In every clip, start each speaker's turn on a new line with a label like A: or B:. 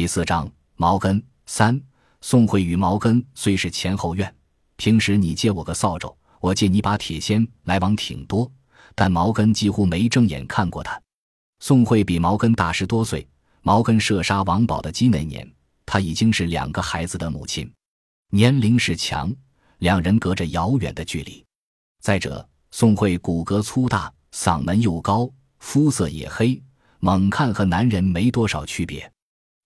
A: 第四章，毛根三。宋慧与毛根虽是前后院，平时你借我个扫帚，我借你把铁锨，来往挺多，但毛根几乎没正眼看过他。宋慧比毛根大十多岁，毛根射杀王宝的鸡那年，他已经是两个孩子的母亲，年龄是强，两人隔着遥远的距离。再者，宋慧骨骼粗大，嗓门又高，肤色也黑，猛看和男人没多少区别。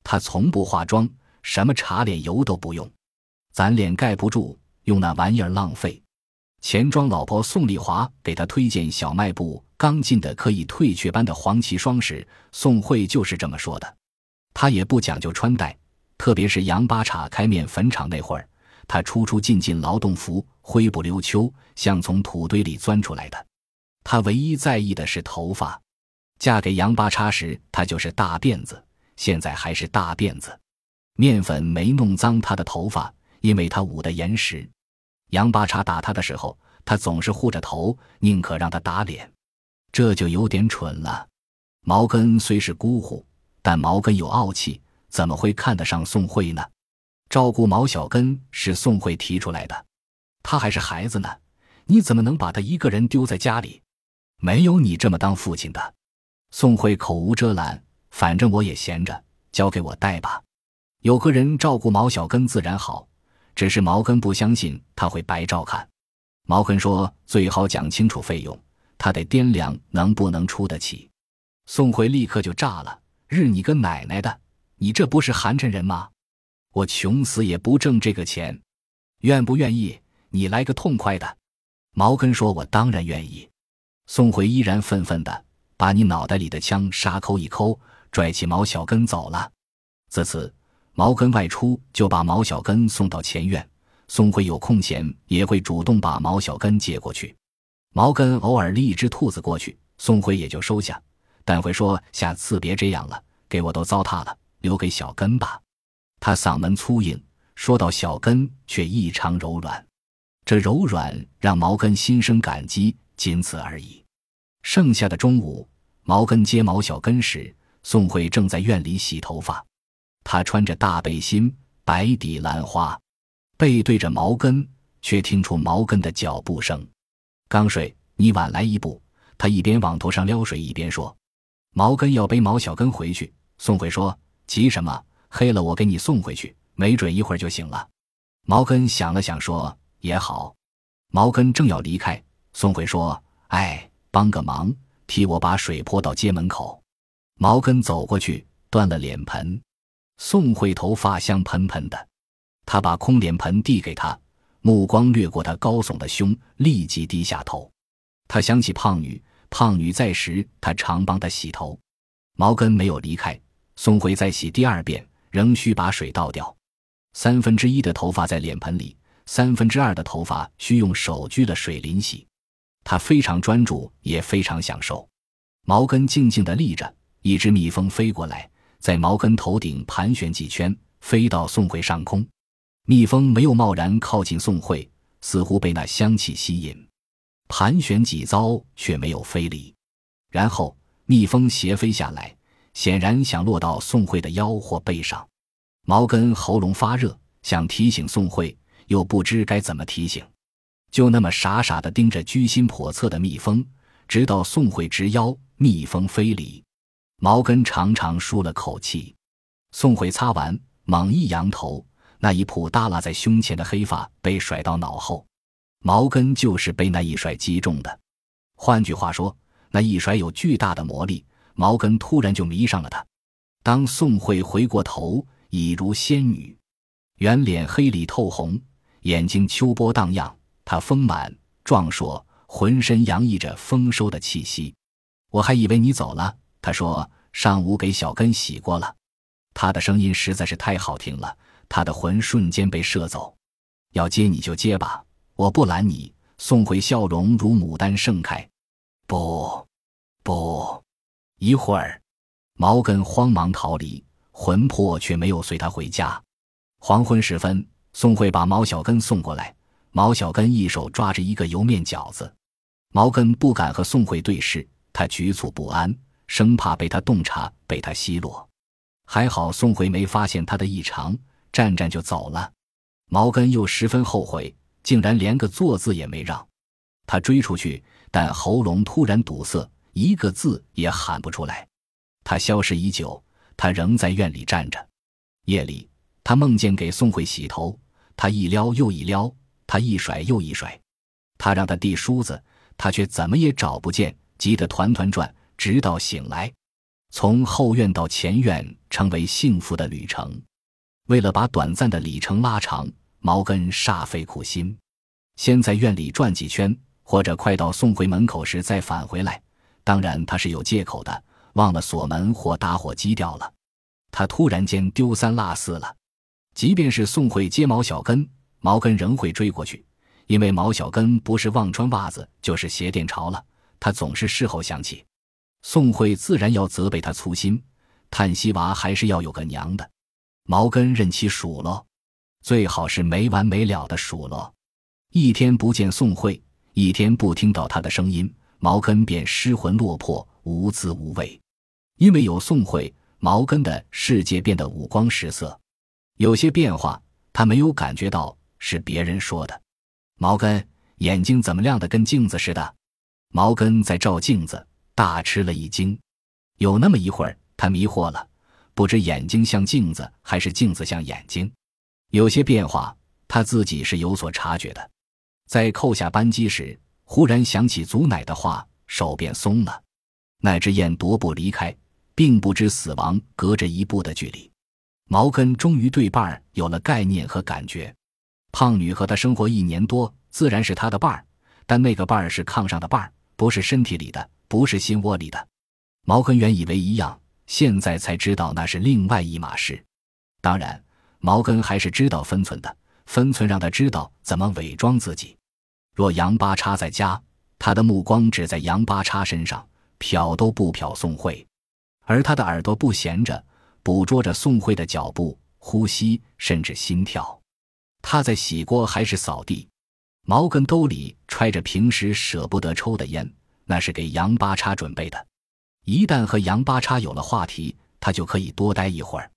A: 她从不化妆。什么茶脸油都不用，咱脸盖不住，用那玩意儿浪费。钱庄老婆宋丽华给他推荐小卖部刚进的可以退却班的黄芪霜时，宋慧就是这么说的。他也不讲究穿戴，特别是杨八叉开面粉厂那会儿，他出出进进劳动服，灰不溜秋，像从土堆里钻出来的。他唯一在意的是头发。嫁给杨八叉时，他就是大辫子，现在还是大辫子。面粉没弄脏他的头发，因为他捂得严实。杨八叉打他的时候，他总是护着头，宁可让他打脸，这就有点蠢了。毛根虽是姑父，但毛根有傲气，怎么会看得上宋慧呢？照顾毛小根是宋慧提出来的，他还是孩子呢，你怎么能把他一个人丢在家里？没有你这么当父亲的。宋慧口无遮拦，反正我也闲着，交给我带吧。有个人照顾毛小根自然好，只是毛根不相信他会白照看。毛根说：“最好讲清楚费用，他得掂量能不能出得起。”宋慧立刻就炸了：“日你个奶奶的！你这不是寒碜人吗？我穷死也不挣这个钱，愿不愿意？你来个痛快的。”毛根说：“我当然愿意。”宋慧依然愤愤的把你脑袋里的枪杀抠一抠，拽起毛小根走了。自此。毛根外出就把毛小根送到前院，宋辉有空闲也会主动把毛小根接过去。毛根偶尔拎一只兔子过去，宋辉也就收下，但会说下次别这样了，给我都糟蹋了，留给小根吧。他嗓门粗硬，说到小根却异常柔软，这柔软让毛根心生感激，仅此而已。剩下的中午，毛根接毛小根时，宋慧正在院里洗头发。他穿着大背心，白底蓝花，背对着毛根，却听出毛根的脚步声。刚睡，你晚来一步。他一边往头上撩水，一边说：“毛根要背毛小根回去。”宋慧说：“急什么？黑了我给你送回去，没准一会儿就醒了。”毛根想了想，说：“也好。”毛根正要离开，宋慧说：“哎，帮个忙，替我把水泼到街门口。”毛根走过去，端了脸盆。宋慧头发香喷喷的，他把空脸盆递给他，目光掠过他高耸的胸，立即低下头。他想起胖女，胖女在时，他常帮她洗头。毛根没有离开，宋慧再洗第二遍，仍需把水倒掉。三分之一的头发在脸盆里，三分之二的头发需用手掬的水淋洗。他非常专注，也非常享受。毛根静静地立着，一只蜜蜂飞过来。在毛根头顶盘旋几圈，飞到宋慧上空。蜜蜂没有贸然靠近宋慧，似乎被那香气吸引，盘旋几遭却没有飞离。然后蜜蜂斜飞下来，显然想落到宋慧的腰或背上。毛根喉咙发热，想提醒宋慧，又不知该怎么提醒，就那么傻傻地盯着居心叵测的蜜蜂，直到宋慧直腰，蜜蜂飞离。毛根长长舒了口气，宋慧擦完，猛一扬头，那一扑耷拉在胸前的黑发被甩到脑后。毛根就是被那一甩击中的，换句话说，那一甩有巨大的魔力。毛根突然就迷上了他。当宋慧回过头，已如仙女，圆脸黑里透红，眼睛秋波荡漾，她丰满壮硕，浑身洋溢着丰收的气息。我还以为你走了。他说：“上午给小根洗过了。”他的声音实在是太好听了，他的魂瞬间被摄走。要接你就接吧，我不拦你。宋慧笑容如牡丹盛开。不，不，一会儿，毛根慌忙逃离，魂魄却没有随他回家。黄昏时分，宋慧把毛小根送过来，毛小根一手抓着一个油面饺子。毛根不敢和宋慧对视，他局促不安。生怕被他洞察，被他奚落。还好宋慧没发现他的异常，站站就走了。毛根又十分后悔，竟然连个坐字也没让。他追出去，但喉咙突然堵塞，一个字也喊不出来。他消失已久，他仍在院里站着。夜里，他梦见给宋慧洗头，他一撩又一撩，他一甩又一甩，他让他递梳子，他却怎么也找不见，急得团团转，直到醒来。从后院到前院，成为幸福的旅程。为了把短暂的里程拉长，毛根煞费苦心，先在院里转几圈。或者快到送回门口时再返回来，当然他是有借口的，忘了锁门或打火机掉了。他突然间丢三落四了。即便是宋慧接毛小根，毛根仍会追过去，因为毛小根不是忘穿袜子，就是鞋垫潮了。他总是事后想起，宋慧自然要责备他粗心，叹息娃还是要有个娘的。毛根任其数落，最好是没完没了的数落。一天不见宋慧。一天不听到他的声音，毛根便失魂落魄、无滋无味。因为有宋慧，毛根的世界变得五光十色。有些变化他没有感觉到，是别人说的。毛根眼睛怎么亮得跟镜子似的？毛根在照镜子，大吃了一惊。有那么一会儿，他迷惑了，不知眼睛像镜子还是镜子像眼睛。有些变化他自己是有所察觉的。在扣下扳机时，忽然想起祖奶的话，手便松了。那只雁踱步离开，并不知死亡隔着一步的距离。毛根终于对伴儿有了概念和感觉。胖女和他生活一年多，自然是他的伴儿，但那个伴儿是炕上的伴儿，不是身体里的，不是心窝里的。毛根原以为一样，现在才知道那是另外一码事。当然，毛根还是知道分寸的。分寸让他知道怎么伪装自己。若杨八叉在家，他的目光只在杨八叉身上，瞟都不瞟宋慧；而他的耳朵不闲着，捕捉着宋慧的脚步、呼吸，甚至心跳。他在洗锅还是扫地？毛根兜里揣着平时舍不得抽的烟，那是给杨八叉准备的。一旦和杨八叉有了话题，他就可以多待一会儿。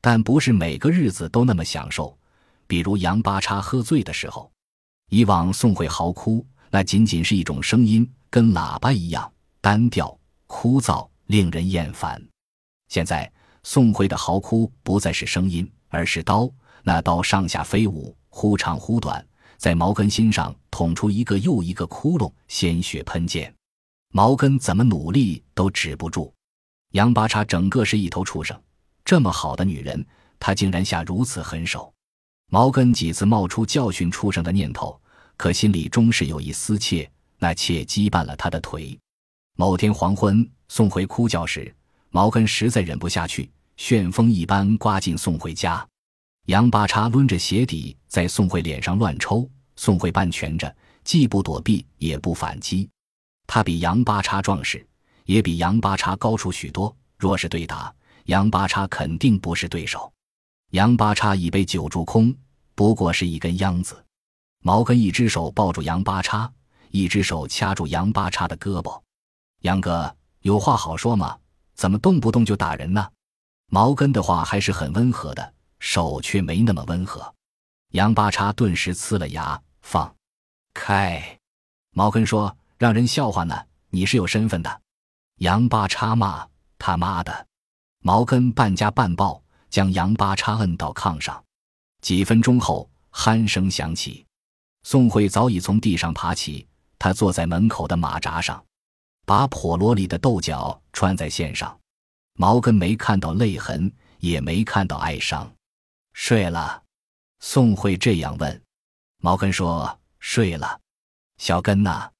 A: 但不是每个日子都那么享受。比如杨八叉喝醉的时候，以往宋慧嚎哭，那仅仅是一种声音，跟喇叭一样单调、枯燥，令人厌烦。现在宋慧的嚎哭不再是声音，而是刀，那刀上下飞舞，忽长忽短，在毛根心上捅出一个又一个窟窿，鲜血喷溅，毛根怎么努力都止不住。杨八叉整个是一头畜生，这么好的女人，他竟然下如此狠手。毛根几次冒出教训畜生的念头，可心里终是有一丝怯，那怯羁绊了他的腿。某天黄昏，送回哭叫时，毛根实在忍不下去，旋风一般刮进送回家。杨八叉抡着鞋底在宋慧脸上乱抽，宋慧半蜷着，既不躲避也不反击。他比杨八叉壮实，也比杨八叉高出许多。若是对打，杨八叉肯定不是对手。杨八叉已被酒注空，不过是一根秧子。毛根一只手抱住杨八叉，一只手掐住杨八叉的胳膊。杨哥，有话好说嘛，怎么动不动就打人呢？毛根的话还是很温和的，手却没那么温和。杨八叉顿时呲了牙，放开。毛根说：“让人笑话呢，你是有身份的。”杨八叉骂：“他妈的！”毛根半夹半抱。将杨八叉摁到炕上，几分钟后，鼾声响起。宋慧早已从地上爬起，他坐在门口的马扎上，把笸箩里的豆角穿在线上。毛根没看到泪痕，也没看到哀伤。睡了？宋慧这样问。毛根说：“睡了。”小根呐？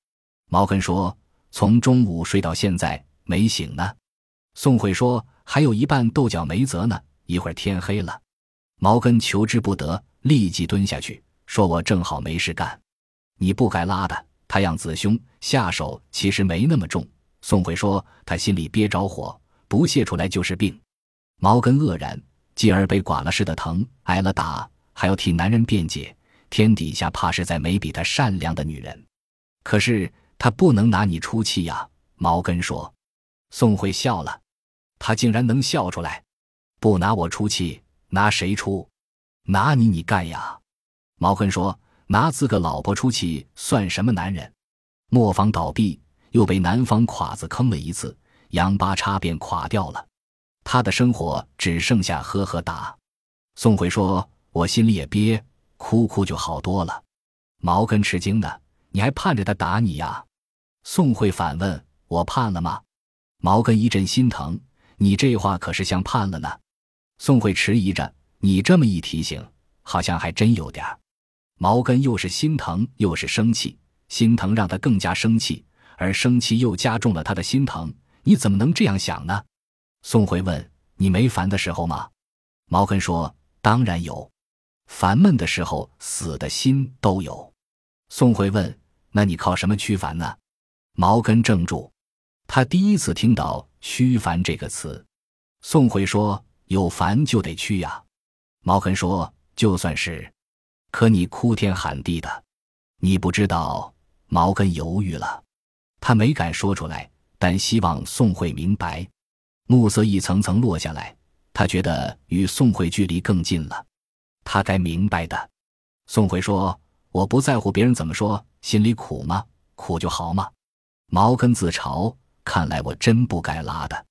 A: 毛根说：“从中午睡到现在没醒呢。”宋慧说：“还有一半豆角没择呢。”一会儿天黑了，毛根求之不得，立即蹲下去说：“我正好没事干，你不该拉的。”他样子凶，下手其实没那么重。宋慧说：“他心里憋着火，不泄出来就是病。”毛根愕然，继而被剐了似的疼，挨了打，还要替男人辩解。天底下怕是再没比他善良的女人，可是他不能拿你出气呀。毛根说。宋慧笑了，他竟然能笑出来。不拿我出气，拿谁出？拿你，你干呀！毛根说：“拿自个老婆出气，算什么男人？”磨坊倒闭，又被南方垮子坑了一次，杨八叉便垮掉了。他的生活只剩下喝喝打。宋慧说：“我心里也憋，哭哭就好多了。”毛根吃惊的：“你还盼着他打你呀？”宋慧反问：“我判了吗？”毛根一阵心疼：“你这话可是像判了呢。”宋慧迟疑着：“你这么一提醒，好像还真有点。”毛根又是心疼又是生气，心疼让他更加生气，而生气又加重了他的心疼。你怎么能这样想呢？宋慧问：“你没烦的时候吗？”毛根说：“当然有，烦闷的时候，死的心都有。”宋慧问：“那你靠什么驱烦呢？”毛根怔住，他第一次听到“驱烦”这个词。宋慧说：“有烦就得驱呀。”毛根说：“就算是，可你哭天喊地的，你不知道。”毛根犹豫了，他没敢说出来，但希望宋慧明白。暮色一层层落下来，他觉得与宋慧距离更近了。他该明白的。宋慧说：“我不在乎别人怎么说，心里苦吗？苦就好吗？”毛根自嘲：“看来我真不该拉的。”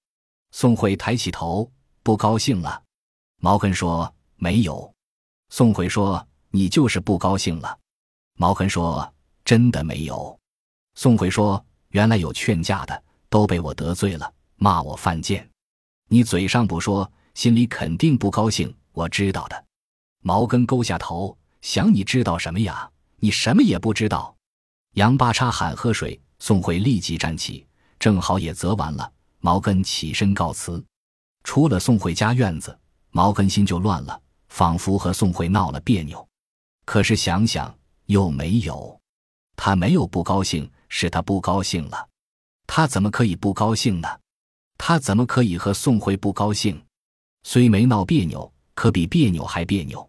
A: 宋慧抬起头，不高兴了。毛根说：“没有。”宋慧说：“你就是不高兴了。”毛根说：“真的没有。”宋慧说：“原来有劝架的，都被我得罪了。”骂我犯贱，你嘴上不说，心里肯定不高兴。我知道的。毛根勾下头，想你知道什么呀？你什么也不知道。杨八叉喊喝水，宋慧立即站起，正好也责完了。毛根起身告辞，出了宋慧家院子，毛根心就乱了，仿佛和宋慧闹了别扭。可是想想又没有，他没有不高兴，是他不高兴了。他怎么可以不高兴呢？他怎么可以和宋慧不高兴？虽没闹别扭，可比别扭还别扭。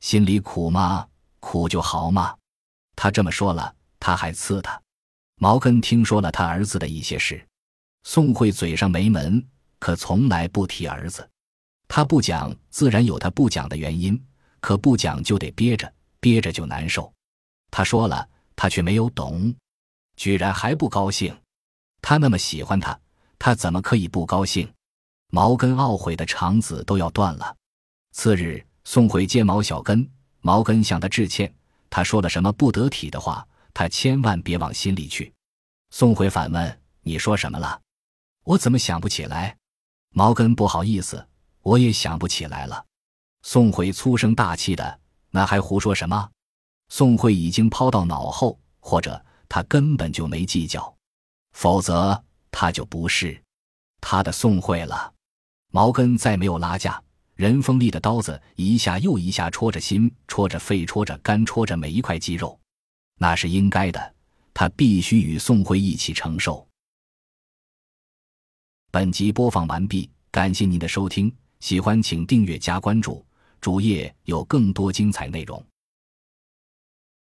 A: 心里苦吗？苦就好吗？他这么说了，他还刺他。毛根听说了他儿子的一些事。宋慧嘴上没门，可从来不提儿子。他不讲，自然有他不讲的原因。可不讲就得憋着，憋着就难受。他说了，他却没有懂，居然还不高兴。他那么喜欢他。他怎么可以不高兴？毛根懊悔的肠子都要断了。次日，宋慧接毛小根，毛根向他致歉。他说了什么不得体的话，他千万别往心里去。宋慧反问：“你说什么了？我怎么想不起来？”毛根不好意思：“我也想不起来了。”宋慧粗声大气的：“那还胡说什么？”宋慧已经抛到脑后，或者他根本就没计较，否则。他就不是他的宋慧了。毛根再没有拉架，任锋利的刀子一下又一下戳着心，戳着肺，戳着肝，戳着每一块肌肉。那是应该的，他必须与宋慧一起承受。本集播放完毕，感谢您的收听，喜欢请订阅加关注，主页有更多精彩内容。